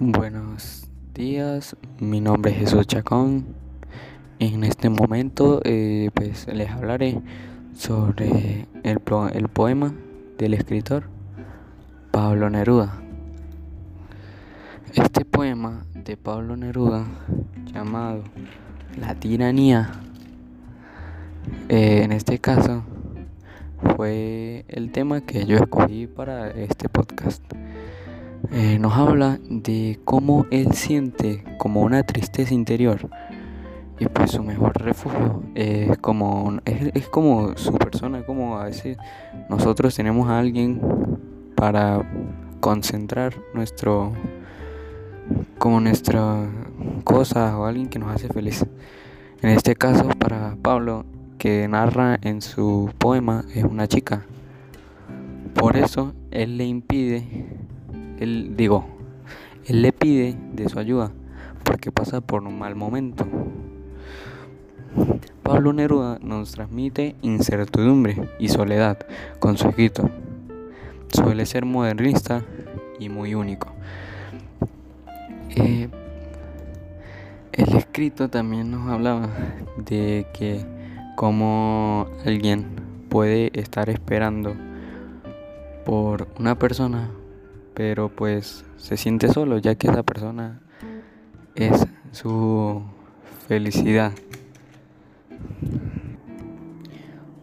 Buenos días, mi nombre es Jesús Chacón. En este momento eh, pues les hablaré sobre el, poema del escritor Pablo Neruda. Este poema de Pablo Neruda llamado La tiranía, eh, en este caso fue el tema que yo escogí para este podcast. Eh, nos habla de cómo él siente como una tristeza interior. Y pues su mejor refugio es como es, como su persona como a veces nosotros tenemos a alguien para concentrar nuestro como nuestra cosa o alguien que nos hace feliz. En este caso para Pablo que narra en su poema es una chica. Por eso él le impide él digo, él le pide de su ayuda porque pasa por un mal momento. Pablo Neruda nos transmite incertidumbre y soledad con su escrito. Suele ser modernista y muy único. Eh, el escrito también nos hablaba de que como alguien puede estar esperando por una persona pero pues se siente solo ya que esa persona es su felicidad.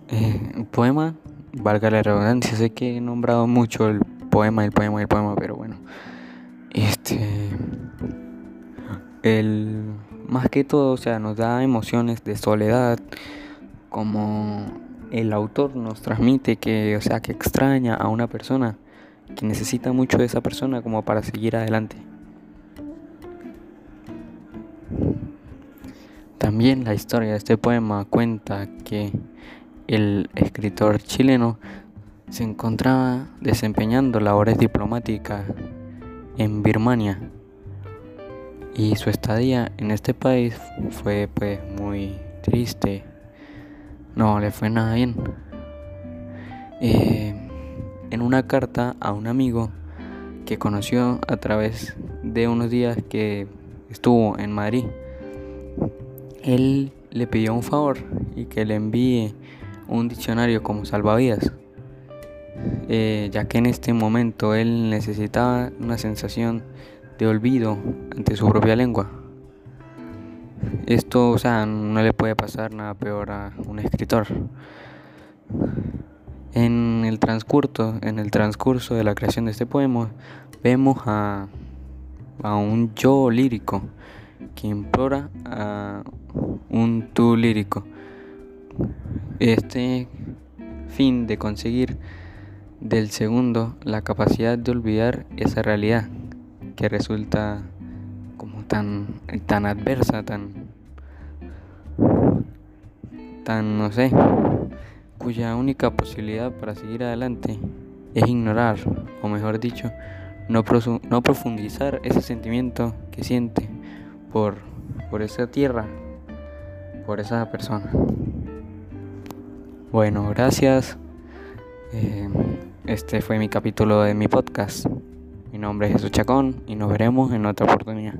Eh, poema, valga la redundancia, sé que he nombrado mucho el poema, el poema, el poema, pero bueno, este, el más que todo, o sea, nos da emociones de soledad, como el autor nos transmite que, o sea, que extraña a una persona que necesita mucho de esa persona como para seguir adelante. También la historia de este poema cuenta que el escritor chileno se encontraba desempeñando labores diplomáticas en Birmania y su estadía en este país fue pues muy triste, no le fue nada bien. Eh, en una carta a un amigo que conoció a través de unos días que estuvo en Madrid. Él le pidió un favor y que le envíe un diccionario como salvavidas, eh, ya que en este momento él necesitaba una sensación de olvido ante su propia lengua. Esto, o sea, no le puede pasar nada peor a un escritor. En el transcurso, en el transcurso de la creación de este poema, vemos a, a un yo lírico que implora a un tú lírico. Este fin de conseguir del segundo la capacidad de olvidar esa realidad que resulta como tan tan adversa, tan tan no sé, cuya única posibilidad para seguir adelante es ignorar, o mejor dicho, no, no profundizar ese sentimiento que siente por, por esa tierra, por esa persona. Bueno, gracias. Eh, este fue mi capítulo de mi podcast. Mi nombre es Jesús Chacón y nos veremos en otra oportunidad.